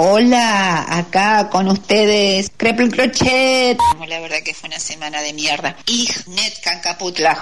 Hola, acá con ustedes, Crepel Crochet. La verdad que fue una semana de mierda. Ich net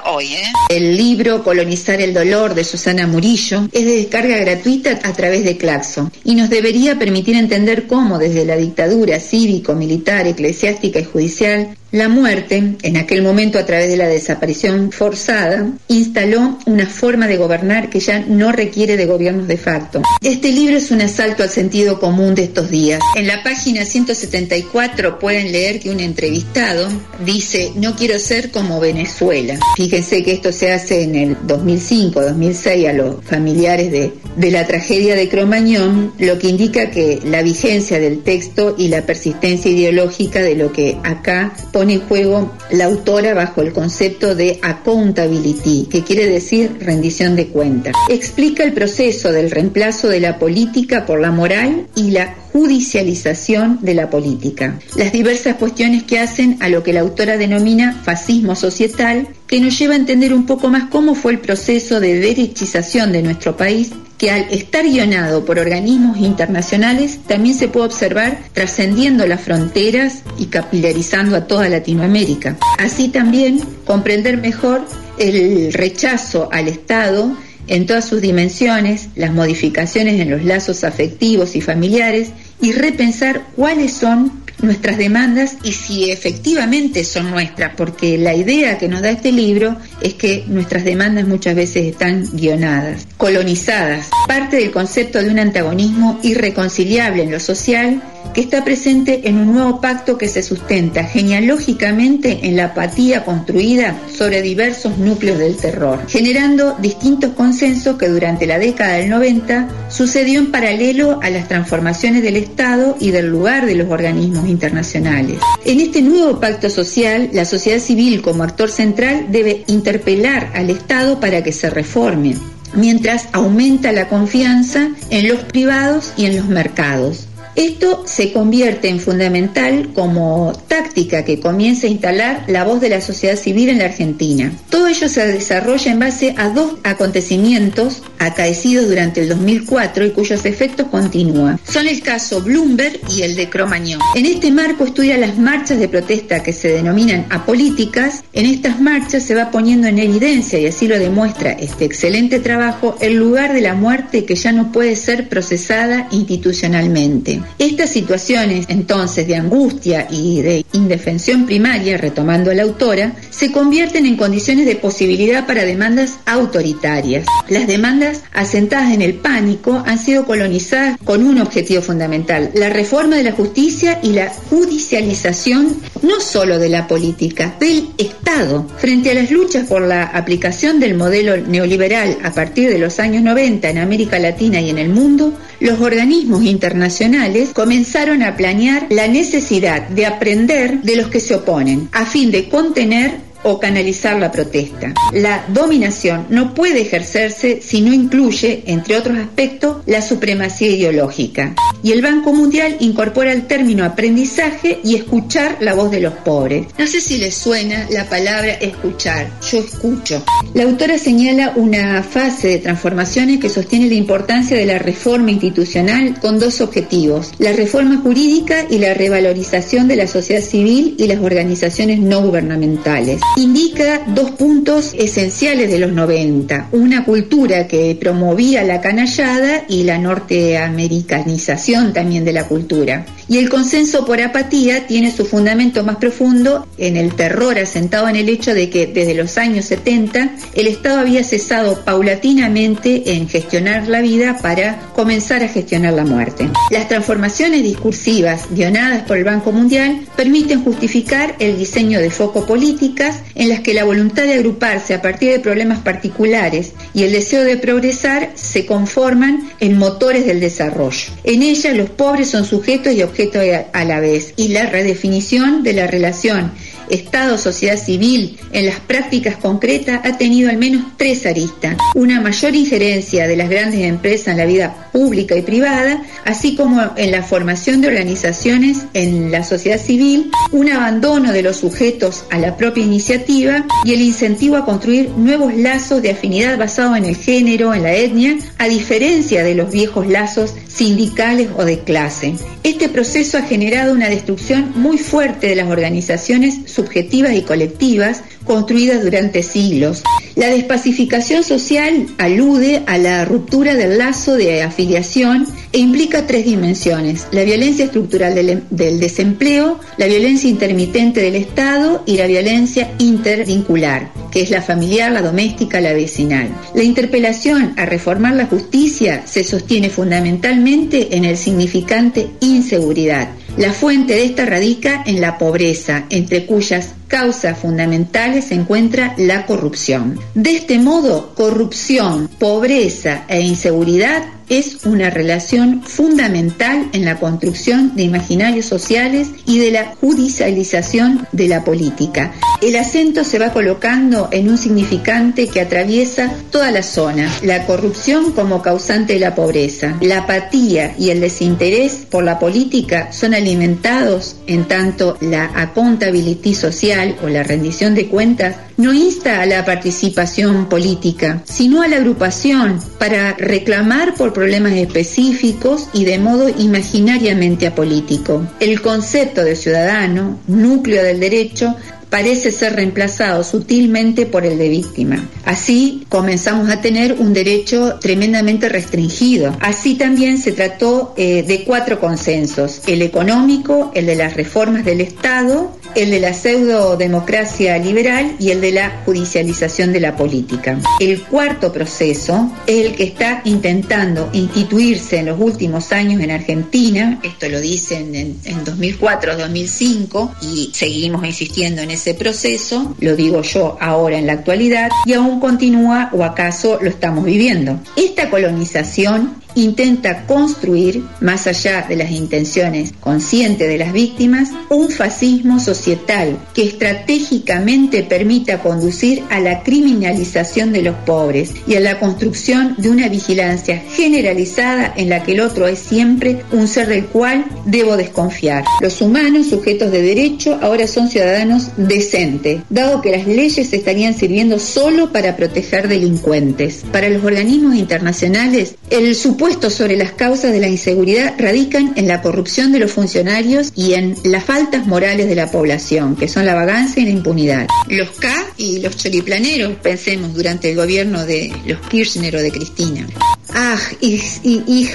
hoy, ¿eh? El libro Colonizar el dolor de Susana Murillo es de descarga gratuita a través de Claxo y nos debería permitir entender cómo desde la dictadura cívico, militar, eclesiástica y judicial la muerte, en aquel momento a través de la desaparición forzada, instaló una forma de gobernar que ya no requiere de gobiernos de facto. Este libro es un asalto al sentido común de estos días. En la página 174 pueden leer que un entrevistado dice, no quiero ser como Venezuela. Fíjense que esto se hace en el 2005, 2006 a los familiares de, de la tragedia de Cromañón, lo que indica que la vigencia del texto y la persistencia ideológica de lo que acá pone en juego la autora bajo el concepto de accountability, que quiere decir rendición de cuentas. Explica el proceso del reemplazo de la política por la moral y la judicialización de la política. Las diversas cuestiones que hacen a lo que la autora denomina fascismo societal, que nos lleva a entender un poco más cómo fue el proceso de derechización de nuestro país que al estar guionado por organismos internacionales también se puede observar trascendiendo las fronteras y capilarizando a toda Latinoamérica. Así también comprender mejor el rechazo al Estado en todas sus dimensiones, las modificaciones en los lazos afectivos y familiares y repensar cuáles son nuestras demandas y si efectivamente son nuestras, porque la idea que nos da este libro es que nuestras demandas muchas veces están guionadas, colonizadas, parte del concepto de un antagonismo irreconciliable en lo social que está presente en un nuevo pacto que se sustenta genealógicamente en la apatía construida sobre diversos núcleos del terror, generando distintos consensos que durante la década del 90 sucedió en paralelo a las transformaciones del Estado y del lugar de los organismos internacionales. En este nuevo pacto social, la sociedad civil como actor central debe interpelar al Estado para que se reforme, mientras aumenta la confianza en los privados y en los mercados. Esto se convierte en fundamental como táctica que comienza a instalar la voz de la sociedad civil en la Argentina. Todo ello se desarrolla en base a dos acontecimientos acaecidos durante el 2004 y cuyos efectos continúan. Son el caso Bloomberg y el de Cromañón. En este marco estudia las marchas de protesta que se denominan apolíticas. En estas marchas se va poniendo en evidencia, y así lo demuestra este excelente trabajo, el lugar de la muerte que ya no puede ser procesada institucionalmente. Estas situaciones entonces de angustia y de indefensión primaria, retomando a la autora, se convierten en condiciones de posibilidad para demandas autoritarias. Las demandas asentadas en el pánico han sido colonizadas con un objetivo fundamental, la reforma de la justicia y la judicialización no solo de la política, del Estado. Frente a las luchas por la aplicación del modelo neoliberal a partir de los años 90 en América Latina y en el mundo, los organismos internacionales comenzaron a planear la necesidad de aprender de los que se oponen, a fin de contener o canalizar la protesta. La dominación no puede ejercerse si no incluye, entre otros aspectos, la supremacía ideológica. Y el Banco Mundial incorpora el término aprendizaje y escuchar la voz de los pobres. No sé si les suena la palabra escuchar, yo escucho. La autora señala una fase de transformaciones que sostiene la importancia de la reforma institucional con dos objetivos, la reforma jurídica y la revalorización de la sociedad civil y las organizaciones no gubernamentales indica dos puntos esenciales de los 90. Una cultura que promovía la canallada y la norteamericanización también de la cultura. Y el consenso por apatía tiene su fundamento más profundo en el terror asentado en el hecho de que desde los años 70 el Estado había cesado paulatinamente en gestionar la vida para comenzar a gestionar la muerte. Las transformaciones discursivas guionadas por el Banco Mundial permiten justificar el diseño de foco políticas en las que la voluntad de agruparse a partir de problemas particulares y el deseo de progresar se conforman en motores del desarrollo. En ellas los pobres son sujetos y objetos a la vez y la redefinición de la relación Estado, sociedad civil, en las prácticas concretas ha tenido al menos tres aristas. Una mayor injerencia de las grandes empresas en la vida pública y privada, así como en la formación de organizaciones en la sociedad civil, un abandono de los sujetos a la propia iniciativa y el incentivo a construir nuevos lazos de afinidad basados en el género, en la etnia, a diferencia de los viejos lazos sindicales o de clase. Este proceso ha generado una destrucción muy fuerte de las organizaciones subjetivas y colectivas construidas durante siglos. La despacificación social alude a la ruptura del lazo de afiliación e implica tres dimensiones, la violencia estructural del, del, desempleo, la violencia intermitente del Estado y la violencia intervincular, que es la familiar, la doméstica, la vecinal. La interpelación a reformar la justicia se sostiene fundamentalmente en el significante inseguridad. La fuente de esta radica en la pobreza, entre cuyas causas fundamentales se encuentra la corrupción. De este modo, corrupción, pobreza e inseguridad es una relación fundamental en la construcción de imaginarios sociales y de la judicialización de la política. El acento se va colocando en un significante que atraviesa toda la zona, la corrupción como causante de la pobreza. La apatía y el desinterés por la política son alimentados en tanto la accountability social o la rendición de cuentas no insta a la participación política, sino a la agrupación para reclamar por problemas específicos y de modo imaginariamente apolítico. El concepto de ciudadano, núcleo del derecho, parece ser reemplazado sutilmente por el de víctima. Así comenzamos a tener un derecho tremendamente restringido. Así también se trató eh, de cuatro consensos, el económico, el de las reformas del Estado, el de la pseudo-democracia liberal y el de la judicialización de la política. El cuarto proceso es el que está intentando instituirse en los últimos años en Argentina, esto lo dicen en, en 2004-2005 y seguimos insistiendo en ese proceso, lo digo yo ahora en la actualidad, y aún continúa o acaso lo estamos viviendo. Esta colonización intenta construir, más allá de las intenciones conscientes de las víctimas, un fascismo societal que estratégicamente permita conducir a la criminalización de los pobres y a la construcción de una vigilancia generalizada en la que el otro es siempre un ser del cual debo desconfiar. Los humanos, sujetos de derecho, ahora son ciudadanos decentes, dado que las leyes estarían sirviendo solo para proteger delincuentes. Para los organismos internacionales, el supuesto sobre las causas de la inseguridad radican en la corrupción de los funcionarios y en las faltas morales de la población, que son la vagancia y la impunidad. Los K y los choriplaneros, pensemos, durante el gobierno de los Kirchner o de Cristina. Ah, ich, ich, ich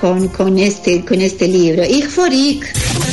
con, con, este, con este libro. Ich.